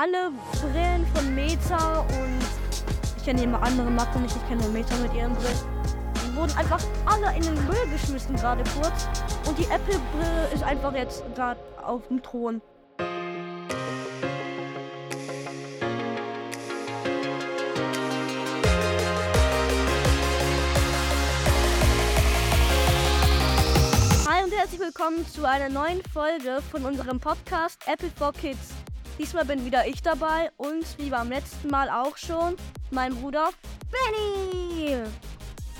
alle Brillen von Meta und ich kenne immer andere Marken nicht, ich kenne nur Meta mit ihren Brillen. Die wurden einfach alle in den Müll geschmissen gerade kurz und die Apple-Brille ist einfach jetzt gerade auf dem Thron. Hi und herzlich willkommen zu einer neuen Folge von unserem Podcast Apple for Kids. Diesmal bin wieder ich dabei und wie beim letzten Mal auch schon, mein Bruder Benny.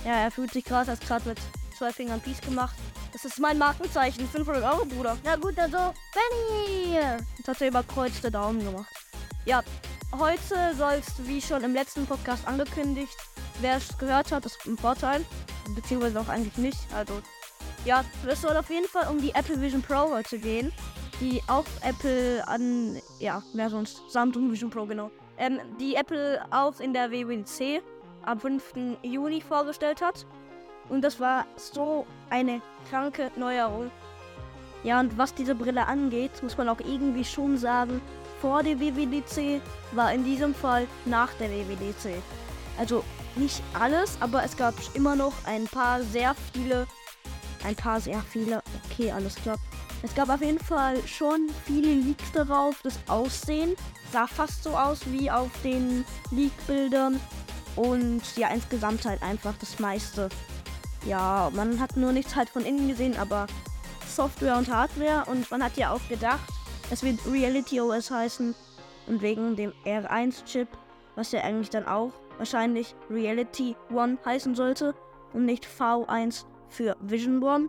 Ja, er fühlt sich gerade, als gerade mit zwei Fingern Peace gemacht. Das ist mein Markenzeichen, 500 Euro, Bruder. Ja gut, also Benny. Jetzt hat er überkreuzte Daumen gemacht. Ja, heute soll es, wie schon im letzten Podcast angekündigt, wer es gehört hat, ist ein Vorteil. Beziehungsweise auch eigentlich nicht. Also, ja, es soll auf jeden Fall um die Apple Vision Pro heute gehen die auch Apple an, ja, wer sonst? Samsung Vision Pro, genau. Ähm, die Apple auch in der WWDC am 5. Juni vorgestellt hat. Und das war so eine kranke Neuerung. Ja, und was diese Brille angeht, muss man auch irgendwie schon sagen, vor der WWDC war in diesem Fall nach der WWDC. Also nicht alles, aber es gab immer noch ein paar sehr viele, ein paar sehr viele, okay, alles klar, es gab auf jeden Fall schon viele Leaks darauf. Das Aussehen sah fast so aus wie auf den Leak-Bildern. Und ja, insgesamt halt einfach das meiste. Ja, man hat nur nichts halt von innen gesehen, aber Software und Hardware. Und man hat ja auch gedacht, es wird Reality OS heißen. Und wegen dem R1-Chip, was ja eigentlich dann auch wahrscheinlich Reality One heißen sollte. Und nicht V1 für Vision One.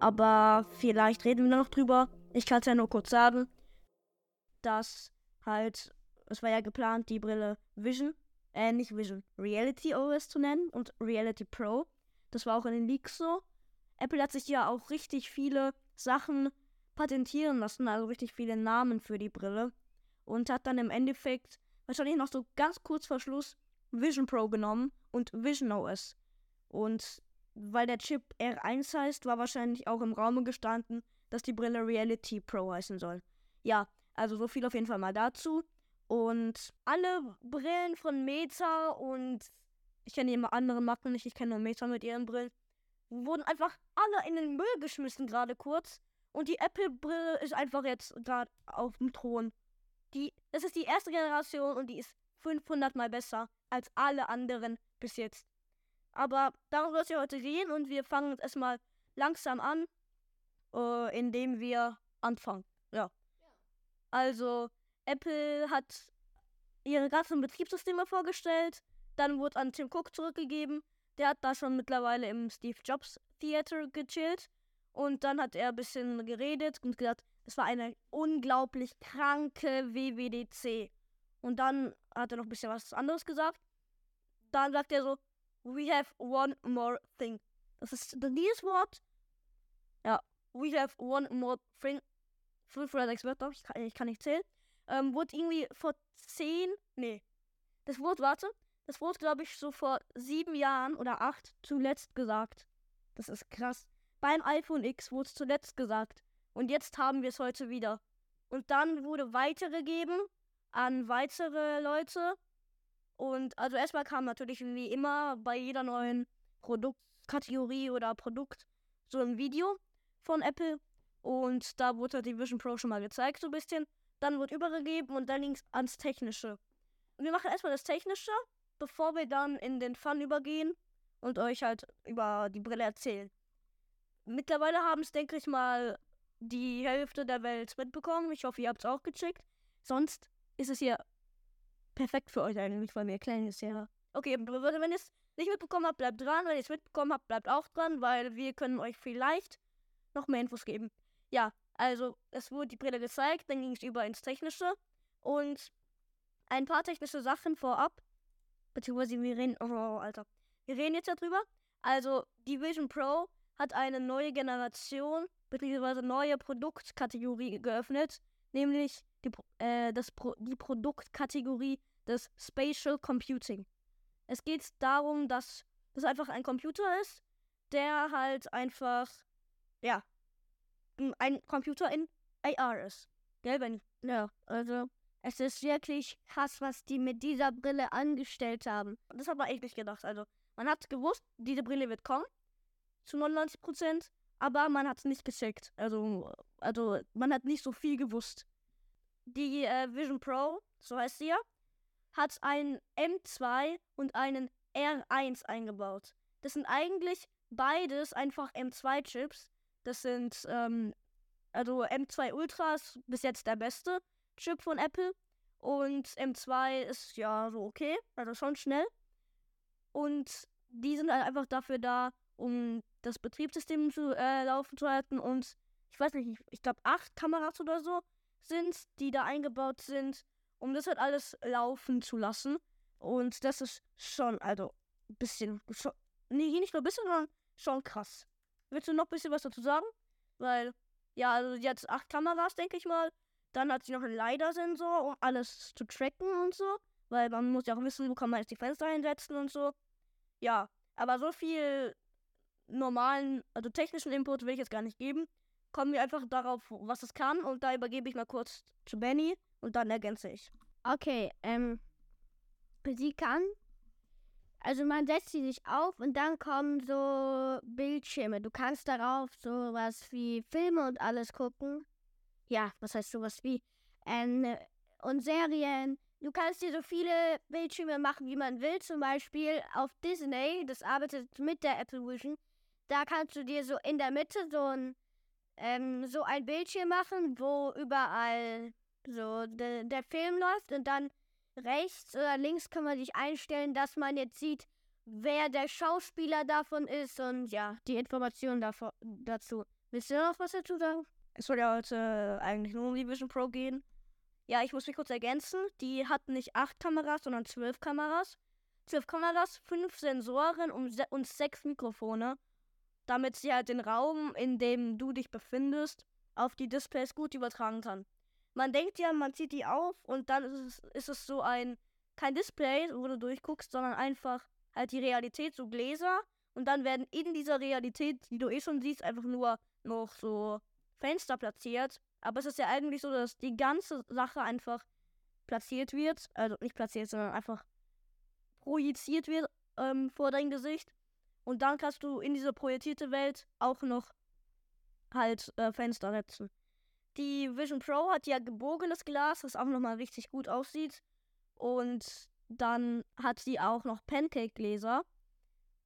Aber vielleicht reden wir noch drüber. Ich kann es ja nur kurz sagen, dass halt, es war ja geplant, die Brille Vision, äh, nicht Vision, Reality OS zu nennen und Reality Pro. Das war auch in den Leaks so. Apple hat sich ja auch richtig viele Sachen patentieren lassen, also richtig viele Namen für die Brille. Und hat dann im Endeffekt wahrscheinlich noch so ganz kurz vor Schluss Vision Pro genommen und Vision OS. Und weil der Chip R1 heißt, war wahrscheinlich auch im Raume gestanden, dass die Brille Reality Pro heißen soll. Ja, also so viel auf jeden Fall mal dazu. Und alle Brillen von Meta und ich kenne immer andere Marken nicht, ich kenne nur Meta mit ihren Brillen, wurden einfach alle in den Müll geschmissen gerade kurz. Und die Apple-Brille ist einfach jetzt gerade auf dem Thron. Die, das ist die erste Generation und die ist 500 mal besser als alle anderen bis jetzt. Aber darum soll es ja heute gehen und wir fangen jetzt erstmal langsam an, äh, indem wir anfangen. Ja. Also, Apple hat ihre ganzen Betriebssysteme vorgestellt, dann wurde an Tim Cook zurückgegeben. Der hat da schon mittlerweile im Steve Jobs Theater gechillt. Und dann hat er ein bisschen geredet und gesagt, es war eine unglaublich kranke WWDC. Und dann hat er noch ein bisschen was anderes gesagt. Dann sagt er so, We have one more thing. Das ist dieses Wort. Ja, we have one more thing. Fünf oder sechs Wörter, ich kann, ich kann nicht zählen. Ähm, wurde irgendwie vor zehn. Nee. Das Wort, warte. Das wurde, glaube ich, so vor sieben Jahren oder acht zuletzt gesagt. Das ist krass. Beim iPhone X wurde es zuletzt gesagt. Und jetzt haben wir es heute wieder. Und dann wurde weitergegeben an weitere Leute. Und also erstmal kam natürlich wie immer bei jeder neuen Produktkategorie oder Produkt so ein Video von Apple. Und da wurde die Vision Pro schon mal gezeigt, so ein bisschen. Dann wurde übergegeben und dann ging es ans Technische. Wir machen erstmal das Technische, bevor wir dann in den Fun übergehen und euch halt über die Brille erzählen. Mittlerweile haben es, denke ich mal, die Hälfte der Welt mitbekommen. Ich hoffe, ihr habt es auch gecheckt. Sonst ist es hier perfekt für euch eigentlich, weil mir es ja. Okay, wenn ihr es nicht mitbekommen habt, bleibt dran. Wenn ihr es mitbekommen habt, bleibt auch dran, weil wir können euch vielleicht noch mehr Infos geben. Ja, also es wurde die Brille gezeigt, dann ging es über ins Technische und ein paar technische Sachen vorab. Beziehungsweise wir reden, oh, Alter. Wir reden jetzt darüber. Also, die Vision Pro hat eine neue Generation, beziehungsweise neue Produktkategorie geöffnet, nämlich die, äh, das Pro die Produktkategorie des Spatial Computing. Es geht darum, dass das einfach ein Computer ist, der halt einfach, ja, ein Computer in AR ist. Gell, wenn, ja, also, Es ist wirklich krass, was die mit dieser Brille angestellt haben. Das hat man echt nicht gedacht. Also, man hat gewusst, diese Brille wird kommen. Zu 99 Prozent. Aber man hat es nicht gecheckt. Also, also, man hat nicht so viel gewusst. Die äh, Vision Pro, so heißt sie ja, hat einen M2 und einen R1 eingebaut. Das sind eigentlich beides einfach M2-Chips. Das sind, ähm, also M2 Ultra ist bis jetzt der beste Chip von Apple. Und M2 ist ja so okay, also schon schnell. Und die sind halt einfach dafür da, um das Betriebssystem zu äh, laufen zu halten. Und ich weiß nicht, ich, ich glaube acht Kameras oder so sind, die da eingebaut sind, um das halt alles laufen zu lassen. Und das ist schon, also, ein bisschen, schon, nee, nicht nur ein bisschen, sondern schon krass. Willst du noch ein bisschen was dazu sagen? Weil, ja, also jetzt acht Kameras, denke ich mal. Dann hat sie noch einen LiDAR-Sensor, um alles zu tracken und so. Weil man muss ja auch wissen, wo kann man jetzt die Fenster einsetzen und so. Ja, aber so viel normalen, also technischen Input will ich jetzt gar nicht geben. Kommen wir einfach darauf, was es kann. Und da übergebe ich mal kurz zu Benny und dann ergänze ich. Okay, ähm, sie kann also man setzt sie sich auf und dann kommen so Bildschirme. Du kannst darauf sowas wie Filme und alles gucken. Ja, was heißt sowas wie? Ähm, und Serien. Du kannst dir so viele Bildschirme machen, wie man will. Zum Beispiel auf Disney, das arbeitet mit der Apple Vision. Da kannst du dir so in der Mitte so ein, ähm, so ein Bildschirm machen, wo überall so de, der Film läuft und dann rechts oder links kann man sich einstellen, dass man jetzt sieht, wer der Schauspieler davon ist und ja, die Informationen davon, dazu. Willst du noch was dazu sagen? Es soll ja heute eigentlich nur um die Vision Pro gehen. Ja, ich muss mich kurz ergänzen. Die hat nicht acht Kameras, sondern zwölf Kameras. Zwölf Kameras, fünf Sensoren und, se und sechs Mikrofone, damit sie halt den Raum, in dem du dich befindest, auf die Displays gut übertragen kann man denkt ja, man zieht die auf und dann ist es, ist es so ein, kein Display, wo du durchguckst, sondern einfach halt die Realität, so Gläser. Und dann werden in dieser Realität, die du eh schon siehst, einfach nur noch so Fenster platziert. Aber es ist ja eigentlich so, dass die ganze Sache einfach platziert wird. Also nicht platziert, sondern einfach projiziert wird ähm, vor dein Gesicht. Und dann kannst du in diese projizierte Welt auch noch halt äh, Fenster setzen. Die Vision Pro hat ja gebogenes Glas, das auch nochmal richtig gut aussieht. Und dann hat sie auch noch Pancake-Gläser,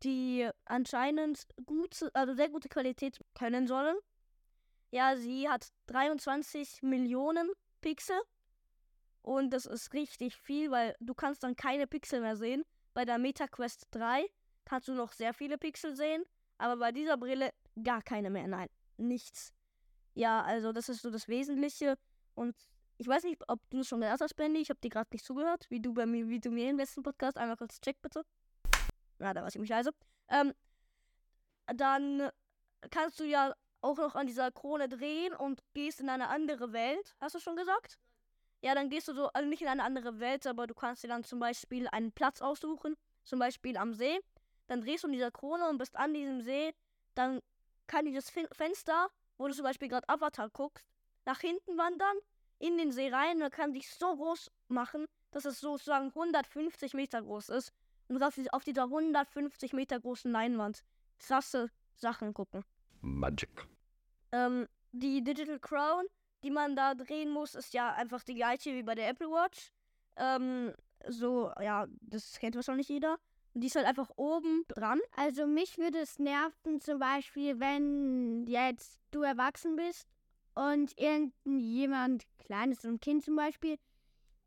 die anscheinend gute, also sehr gute Qualität können sollen. Ja, sie hat 23 Millionen Pixel. Und das ist richtig viel, weil du kannst dann keine Pixel mehr sehen. Bei der MetaQuest 3 kannst du noch sehr viele Pixel sehen, aber bei dieser Brille gar keine mehr. Nein, nichts. Ja, also das ist so das Wesentliche. Und ich weiß nicht, ob du es schon gesagt hast, Benny. Ich habe dir gerade nicht zugehört, wie du bei mir, wie du mir im letzten Podcast. Einmal kurz check, bitte. Ja, da war ich mich leise. Ähm, dann kannst du ja auch noch an dieser Krone drehen und gehst in eine andere Welt. Hast du schon gesagt? Ja, dann gehst du so, also nicht in eine andere Welt, aber du kannst dir dann zum Beispiel einen Platz aussuchen, zum Beispiel am See. Dann drehst du in dieser Krone und bist an diesem See. Dann kann dieses Fenster wo du zum Beispiel gerade Avatar guckst, nach hinten wandern, in den See rein, und kann sich so groß machen, dass es sozusagen 150 Meter groß ist. Und auf, auf dieser 150 Meter großen Leinwand krasse Sachen gucken. Magic. Ähm, die Digital Crown, die man da drehen muss, ist ja einfach die gleiche wie bei der Apple Watch. Ähm, so, ja, das kennt wahrscheinlich jeder. Die ist halt einfach oben dran. Also mich würde es nerven, zum Beispiel, wenn jetzt du erwachsen bist und irgendjemand, kleines, so ein Kind zum Beispiel,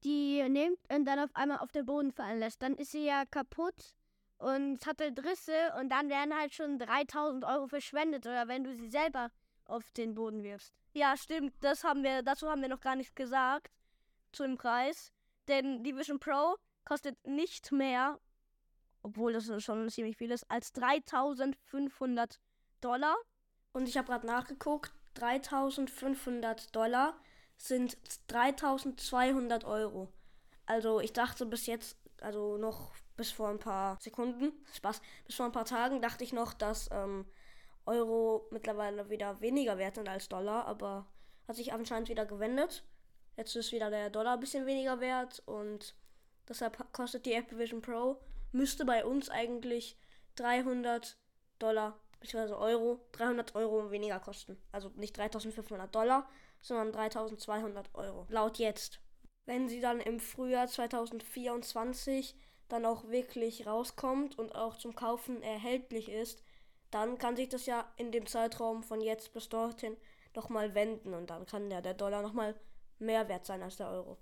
die nimmt und dann auf einmal auf den Boden fallen lässt. Dann ist sie ja kaputt und hat halt Risse und dann werden halt schon 3000 Euro verschwendet oder wenn du sie selber auf den Boden wirfst. Ja, stimmt. Das haben wir, dazu haben wir noch gar nichts gesagt zu dem Preis. Denn die Vision Pro kostet nicht mehr obwohl das schon ziemlich viel ist, als 3500 Dollar. Und ich habe gerade nachgeguckt, 3500 Dollar sind 3200 Euro. Also ich dachte bis jetzt, also noch bis vor ein paar Sekunden, Spaß, bis vor ein paar Tagen dachte ich noch, dass ähm, Euro mittlerweile wieder weniger wert sind als Dollar, aber hat sich anscheinend wieder gewendet. Jetzt ist wieder der Dollar ein bisschen weniger wert und deshalb kostet die Apple Vision Pro, müsste bei uns eigentlich 300 Dollar bzw. Euro, 300 Euro weniger kosten. Also nicht 3500 Dollar, sondern 3200 Euro. Laut jetzt. Wenn sie dann im Frühjahr 2024 dann auch wirklich rauskommt und auch zum Kaufen erhältlich ist, dann kann sich das ja in dem Zeitraum von jetzt bis dorthin nochmal wenden und dann kann ja der Dollar nochmal mehr wert sein als der Euro.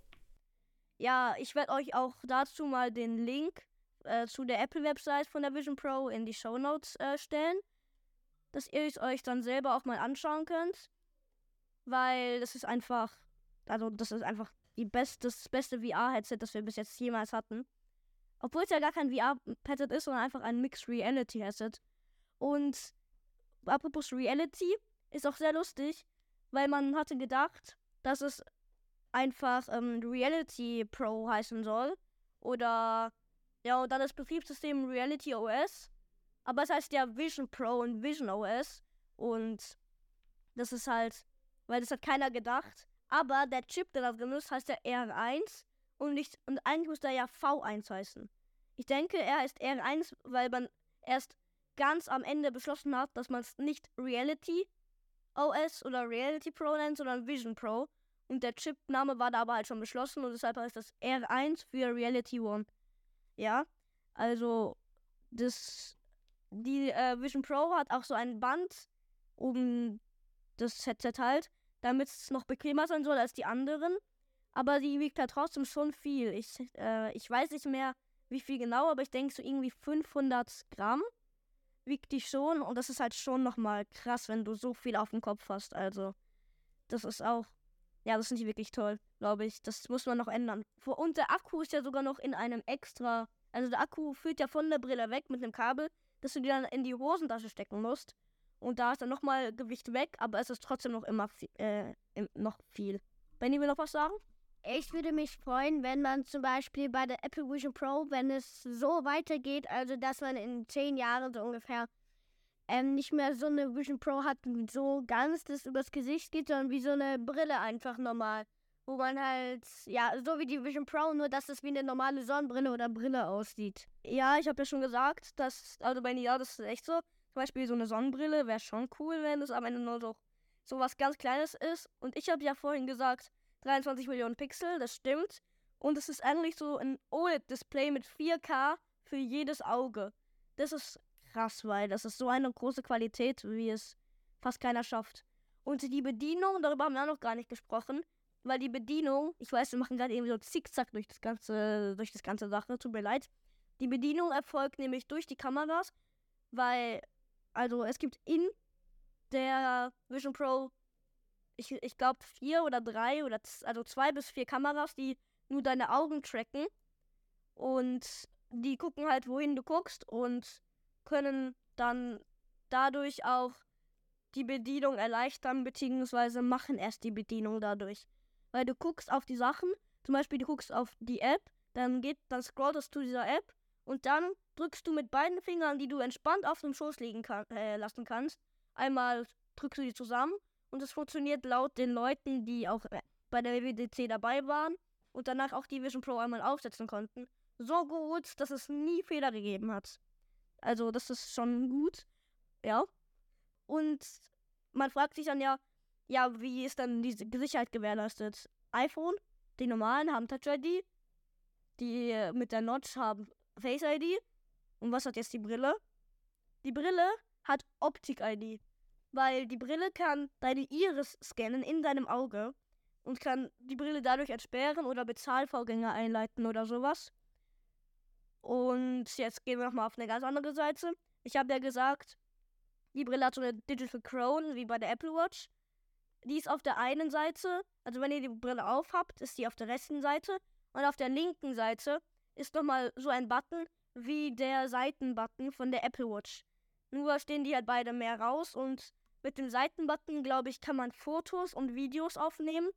Ja, ich werde euch auch dazu mal den Link äh, zu der Apple-Website von der Vision Pro in die Show Notes äh, stellen, dass ihr es euch dann selber auch mal anschauen könnt, weil das ist einfach, also das ist einfach die best, das beste VR-Headset, das wir bis jetzt jemals hatten. Obwohl es ja gar kein VR-Headset ist, sondern einfach ein Mixed Reality-Headset. Und apropos Reality, ist auch sehr lustig, weil man hatte gedacht, dass es einfach ähm, Reality Pro heißen soll. Oder ja, und dann das Betriebssystem Reality OS. Aber es heißt ja Vision Pro und Vision OS. Und das ist halt, weil das hat keiner gedacht. Aber der Chip, der da drin ist, heißt ja R1 und nicht und eigentlich muss der ja V1 heißen. Ich denke, er ist R1, weil man erst ganz am Ende beschlossen hat, dass man es nicht Reality OS oder Reality Pro nennt, sondern Vision Pro. Und der Chipname war da aber halt schon beschlossen und deshalb heißt das R1 für Reality One. Ja, also das die äh, Vision Pro hat auch so ein Band um das Headset halt, damit es noch bequemer sein soll als die anderen. Aber die wiegt halt trotzdem schon viel. Ich, äh, ich weiß nicht mehr, wie viel genau, aber ich denke so irgendwie 500 Gramm wiegt die schon. Und das ist halt schon nochmal krass, wenn du so viel auf dem Kopf hast. Also, das ist auch, ja, das finde ich wirklich toll, glaube ich. Das muss man noch ändern. Und der Akku ist ja sogar noch in einem extra, also der Akku führt ja von der Brille weg mit einem Kabel, dass du die dann in die Hosentasche stecken musst. Und da ist dann nochmal Gewicht weg, aber es ist trotzdem noch immer viel, äh, noch viel. Benny will noch was sagen? Ich würde mich freuen, wenn man zum Beispiel bei der Apple Vision Pro, wenn es so weitergeht, also dass man in zehn Jahren so ungefähr ähm, nicht mehr so eine Vision Pro hat, so ganz das übers Gesicht geht, sondern wie so eine Brille einfach normal. Wo man halt, ja, so wie die Vision Pro, nur dass es wie eine normale Sonnenbrille oder Brille aussieht. Ja, ich habe ja schon gesagt, dass, also bei ja, das ist echt so. Zum Beispiel so eine Sonnenbrille wäre schon cool, wenn es am Ende nur so, so was ganz Kleines ist. Und ich habe ja vorhin gesagt, 23 Millionen Pixel, das stimmt. Und es ist eigentlich so ein OLED-Display mit 4K für jedes Auge. Das ist krass, weil das ist so eine große Qualität, wie es fast keiner schafft. Und die Bedienung, darüber haben wir auch noch gar nicht gesprochen, weil die Bedienung, ich weiß, wir machen gerade eben so Zickzack durch das ganze, durch das ganze Sache, tut mir leid. Die Bedienung erfolgt nämlich durch die Kameras, weil, also es gibt in der Vision Pro ich, ich glaube, vier oder drei oder also zwei bis vier Kameras, die nur deine Augen tracken. Und die gucken halt, wohin du guckst und können dann dadurch auch die Bedienung erleichtern, beziehungsweise machen erst die Bedienung dadurch. Weil du guckst auf die Sachen, zum Beispiel du guckst auf die App, dann geht, dann scrollst du dieser App und dann drückst du mit beiden Fingern, die du entspannt auf dem Schoß liegen kann, äh, lassen kannst, einmal drückst du die zusammen und es funktioniert laut den Leuten, die auch äh, bei der WWDC dabei waren und danach auch die Vision Pro einmal aufsetzen konnten, so gut, dass es nie Fehler gegeben hat. Also das ist schon gut, ja. Und man fragt sich dann ja, ja, wie ist dann diese Sicherheit gewährleistet? iPhone, die normalen haben Touch ID, die äh, mit der Notch haben Face ID. Und was hat jetzt die Brille? Die Brille hat Optik ID weil die Brille kann deine Iris scannen in deinem Auge und kann die Brille dadurch entsperren oder Bezahlvorgänge einleiten oder sowas. Und jetzt gehen wir nochmal auf eine ganz andere Seite. Ich habe ja gesagt, die Brille hat so eine Digital Crown wie bei der Apple Watch. Die ist auf der einen Seite, also wenn ihr die Brille aufhabt, ist die auf der rechten Seite. Und auf der linken Seite ist nochmal so ein Button wie der Seitenbutton von der Apple Watch. Nur stehen die halt beide mehr raus und mit dem Seitenbutton, glaube ich, kann man Fotos und Videos aufnehmen,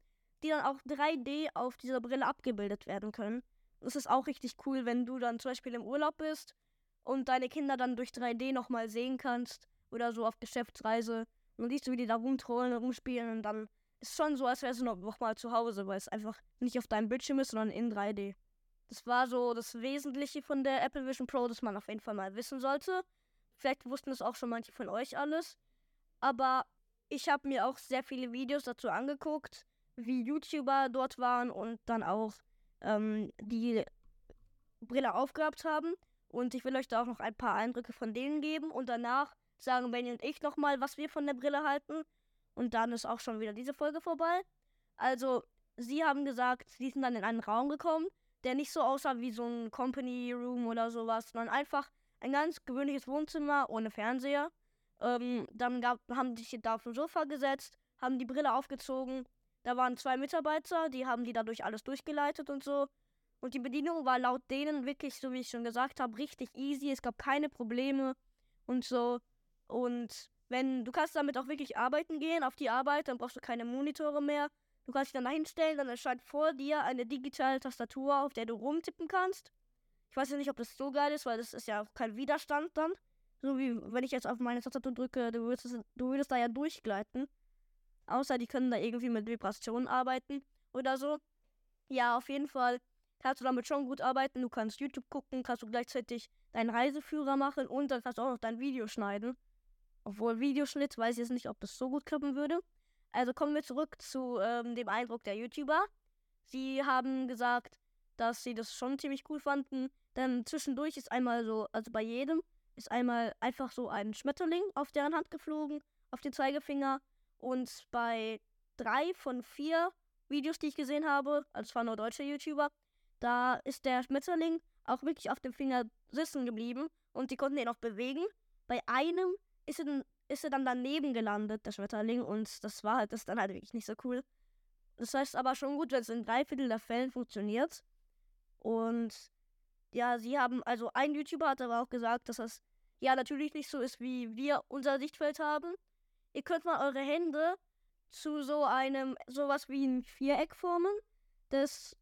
die dann auch 3D auf dieser Brille abgebildet werden können. Das ist auch richtig cool, wenn du dann zum Beispiel im Urlaub bist und deine Kinder dann durch 3D nochmal sehen kannst oder so auf Geschäftsreise. Und dann siehst du, wie die da rumtrollen rumspielen und dann ist schon so, als wärst du noch mal zu Hause, weil es einfach nicht auf deinem Bildschirm ist, sondern in 3D. Das war so das Wesentliche von der Apple Vision Pro, das man auf jeden Fall mal wissen sollte. Vielleicht wussten es auch schon manche von euch alles. Aber ich habe mir auch sehr viele Videos dazu angeguckt, wie YouTuber dort waren und dann auch ähm, die Brille aufgehabt haben. Und ich will euch da auch noch ein paar Eindrücke von denen geben. Und danach sagen Benny und ich nochmal, was wir von der Brille halten. Und dann ist auch schon wieder diese Folge vorbei. Also, sie haben gesagt, sie sind dann in einen Raum gekommen, der nicht so aussah wie so ein Company Room oder sowas, sondern einfach ein ganz gewöhnliches Wohnzimmer ohne Fernseher. Ähm, dann gab, haben die sich da auf dem Sofa gesetzt, haben die Brille aufgezogen. Da waren zwei Mitarbeiter, die haben die dadurch alles durchgeleitet und so. Und die Bedienung war laut denen wirklich, so wie ich schon gesagt habe, richtig easy. Es gab keine Probleme und so. Und wenn du kannst damit auch wirklich arbeiten gehen, auf die Arbeit, dann brauchst du keine Monitore mehr. Du kannst dich dann dahin stellen, dann erscheint vor dir eine digitale Tastatur, auf der du rumtippen kannst. Ich weiß ja nicht, ob das so geil ist, weil das ist ja kein Widerstand dann. So wie wenn ich jetzt auf meine Tastatur drücke, du würdest, du würdest da ja durchgleiten. Außer die können da irgendwie mit Vibrationen arbeiten oder so. Ja, auf jeden Fall kannst du damit schon gut arbeiten. Du kannst YouTube gucken, kannst du gleichzeitig deinen Reiseführer machen und dann kannst du auch noch dein Video schneiden. Obwohl Videoschnitt weiß ich jetzt nicht, ob das so gut klappen würde. Also kommen wir zurück zu ähm, dem Eindruck der YouTuber. Sie haben gesagt, dass sie das schon ziemlich cool fanden. Denn zwischendurch ist einmal so, also bei jedem, ist einmal einfach so ein Schmetterling auf deren Hand geflogen, auf den Zeigefinger. Und bei drei von vier Videos, die ich gesehen habe, also es waren nur deutsche YouTuber, da ist der Schmetterling auch wirklich auf dem Finger sitzen geblieben und die konnten ihn auch bewegen. Bei einem ist er, ist er dann daneben gelandet, der Schmetterling, und das war halt, das dann halt wirklich nicht so cool. Das heißt aber schon gut, wenn es in drei Viertel der Fällen funktioniert. Und ja, sie haben, also ein YouTuber hat aber auch gesagt, dass das ja natürlich nicht so ist, wie wir unser Sichtfeld haben. Ihr könnt mal eure Hände zu so einem, sowas wie ein Viereck formen, das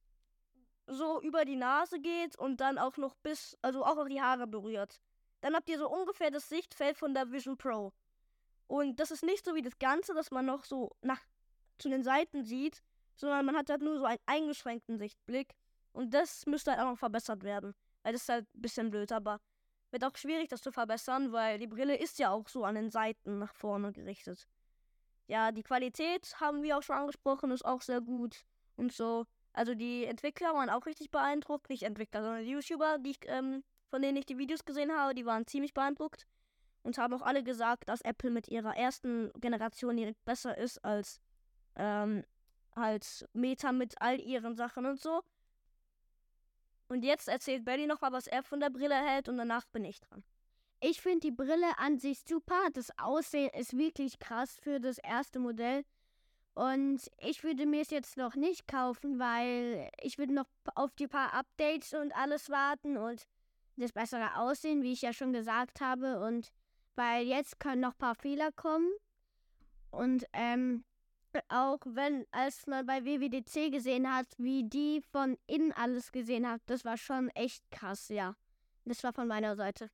so über die Nase geht und dann auch noch bis, also auch noch die Haare berührt. Dann habt ihr so ungefähr das Sichtfeld von der Vision Pro. Und das ist nicht so wie das Ganze, dass man noch so nach zu den Seiten sieht, sondern man hat halt nur so einen eingeschränkten Sichtblick. Und das müsste halt auch noch verbessert werden. Weil das ist halt ein bisschen blöd, aber wird auch schwierig, das zu verbessern, weil die Brille ist ja auch so an den Seiten nach vorne gerichtet. Ja, die Qualität haben wir auch schon angesprochen, ist auch sehr gut und so. Also die Entwickler waren auch richtig beeindruckt. Nicht Entwickler, sondern die YouTuber, die ich, ähm, von denen ich die Videos gesehen habe, die waren ziemlich beeindruckt. Und haben auch alle gesagt, dass Apple mit ihrer ersten Generation direkt besser ist als ähm, halt Meta mit all ihren Sachen und so. Und jetzt erzählt Benny nochmal, was er von der Brille hält und danach bin ich dran. Ich finde die Brille an sich super. Das Aussehen ist wirklich krass für das erste Modell. Und ich würde mir es jetzt noch nicht kaufen, weil ich würde noch auf die paar Updates und alles warten und das bessere Aussehen, wie ich ja schon gesagt habe. Und weil jetzt können noch ein paar Fehler kommen. Und ähm, auch wenn, als man bei WWDC gesehen hat, wie die von innen alles gesehen hat, das war schon echt krass, ja. Das war von meiner Seite.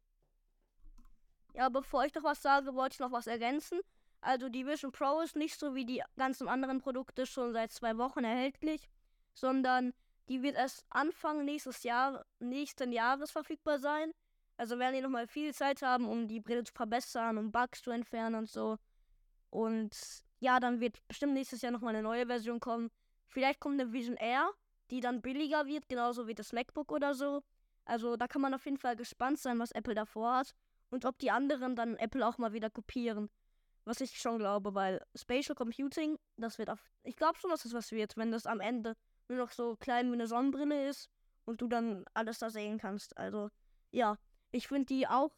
Ja, bevor ich noch was sage, wollte ich noch was ergänzen. Also die Vision Pro ist nicht so wie die ganzen anderen Produkte schon seit zwei Wochen erhältlich, sondern die wird erst Anfang nächstes Jahr, nächsten Jahres verfügbar sein. Also werden die nochmal viel Zeit haben, um die Brille zu verbessern, um Bugs zu entfernen und so. Und ja, dann wird bestimmt nächstes Jahr nochmal eine neue Version kommen. Vielleicht kommt eine Vision Air, die dann billiger wird, genauso wie das MacBook oder so. Also da kann man auf jeden Fall gespannt sein, was Apple davor hat und ob die anderen dann Apple auch mal wieder kopieren. Was ich schon glaube, weil Spatial Computing, das wird auf. Ich glaube schon, dass das was wird, wenn das am Ende nur noch so klein wie eine Sonnenbrille ist und du dann alles da sehen kannst. Also, ja. Ich finde die auch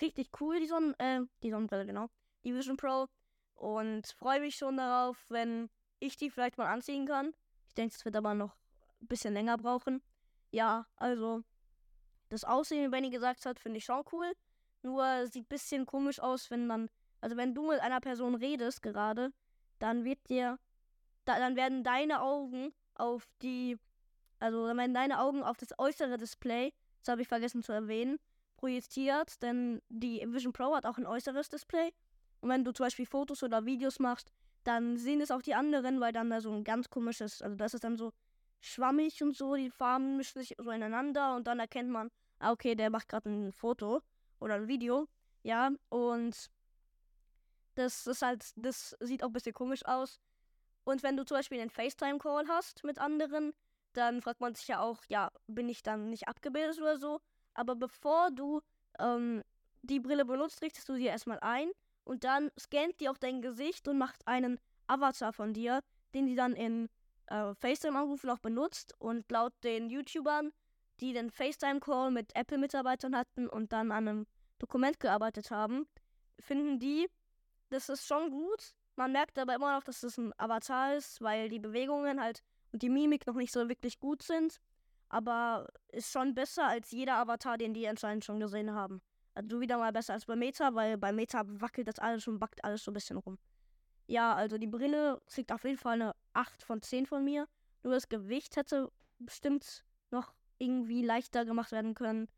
richtig cool, die Sonnen, äh, die Sonnenbrille, genau. Die Vision Pro. Und freue mich schon darauf, wenn ich die vielleicht mal anziehen kann. Ich denke, es wird aber noch ein bisschen länger brauchen. Ja, also das Aussehen, wie Benny gesagt hat, finde ich schon cool. Nur sieht ein bisschen komisch aus, wenn dann also wenn du mit einer Person redest gerade, dann wird dir, da, dann werden deine Augen auf die, also werden deine Augen auf das äußere Display, das habe ich vergessen zu erwähnen, projiziert, denn die Vision Pro hat auch ein äußeres Display. Und wenn du zum Beispiel Fotos oder Videos machst, dann sehen es auch die anderen, weil dann da so ein ganz komisches, also das ist dann so schwammig und so, die Farben mischen sich so ineinander und dann erkennt man, ah, okay, der macht gerade ein Foto oder ein Video, ja, und das ist halt, das sieht auch ein bisschen komisch aus. Und wenn du zum Beispiel einen FaceTime-Call hast mit anderen, dann fragt man sich ja auch, ja, bin ich dann nicht abgebildet oder so. Aber bevor du ähm, die Brille benutzt, richtest du sie erstmal ein und dann scannt die auch dein Gesicht und macht einen Avatar von dir, den die dann in äh, FaceTime-Anrufen auch benutzt. Und laut den YouTubern, die den FaceTime-Call mit Apple-Mitarbeitern hatten und dann an einem Dokument gearbeitet haben, finden die, das ist schon gut. Man merkt aber immer noch, dass es das ein Avatar ist, weil die Bewegungen halt und die Mimik noch nicht so wirklich gut sind. Aber ist schon besser als jeder Avatar, den die anscheinend schon gesehen haben. Also wieder mal besser als bei Meta, weil bei Meta wackelt das alles und backt alles so ein bisschen rum. Ja, also die Brille kriegt auf jeden Fall eine 8 von 10 von mir. Nur das Gewicht hätte bestimmt noch irgendwie leichter gemacht werden können.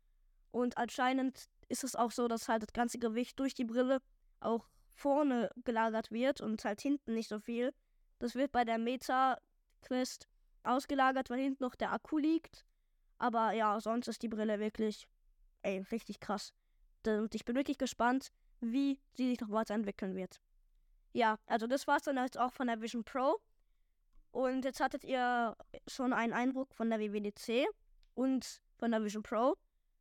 Und anscheinend ist es auch so, dass halt das ganze Gewicht durch die Brille auch vorne gelagert wird und halt hinten nicht so viel. Das wird bei der Meta-Quest ausgelagert, weil hinten noch der Akku liegt. Aber ja, sonst ist die Brille wirklich, ey, richtig krass. Und ich bin wirklich gespannt, wie sie sich noch weiterentwickeln wird. Ja, also das war es dann jetzt auch von der Vision Pro. Und jetzt hattet ihr schon einen Eindruck von der WWDC und von der Vision Pro.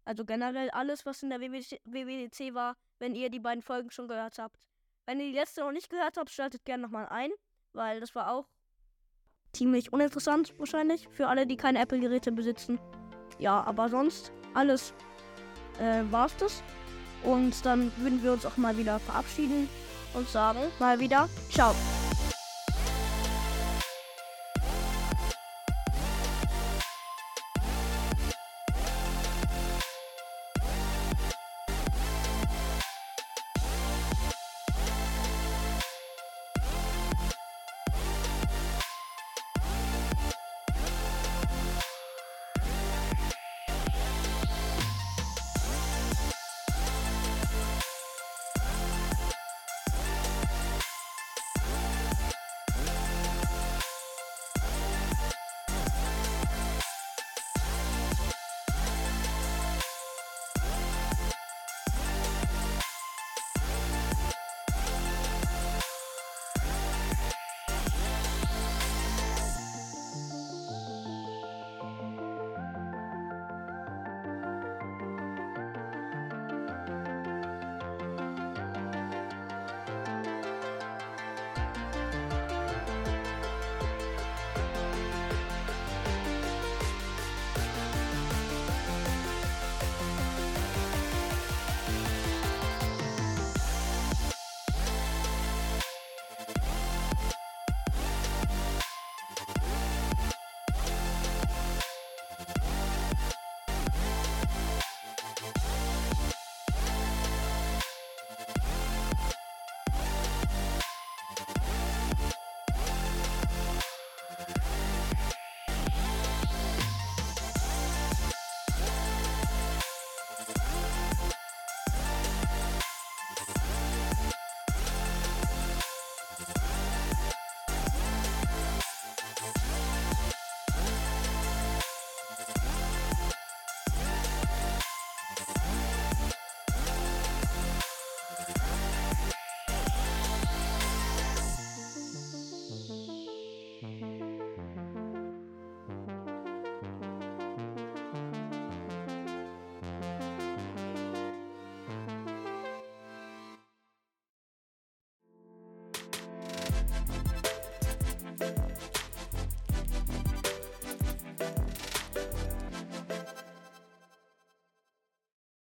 Also generell alles, was in der WWDC war, wenn ihr die beiden Folgen schon gehört habt. Wenn ihr die letzte noch nicht gehört habt, schaltet gerne nochmal ein, weil das war auch ziemlich uninteressant wahrscheinlich für alle, die keine Apple-Geräte besitzen. Ja, aber sonst alles äh, war's das. Und dann würden wir uns auch mal wieder verabschieden und sagen mal wieder Ciao.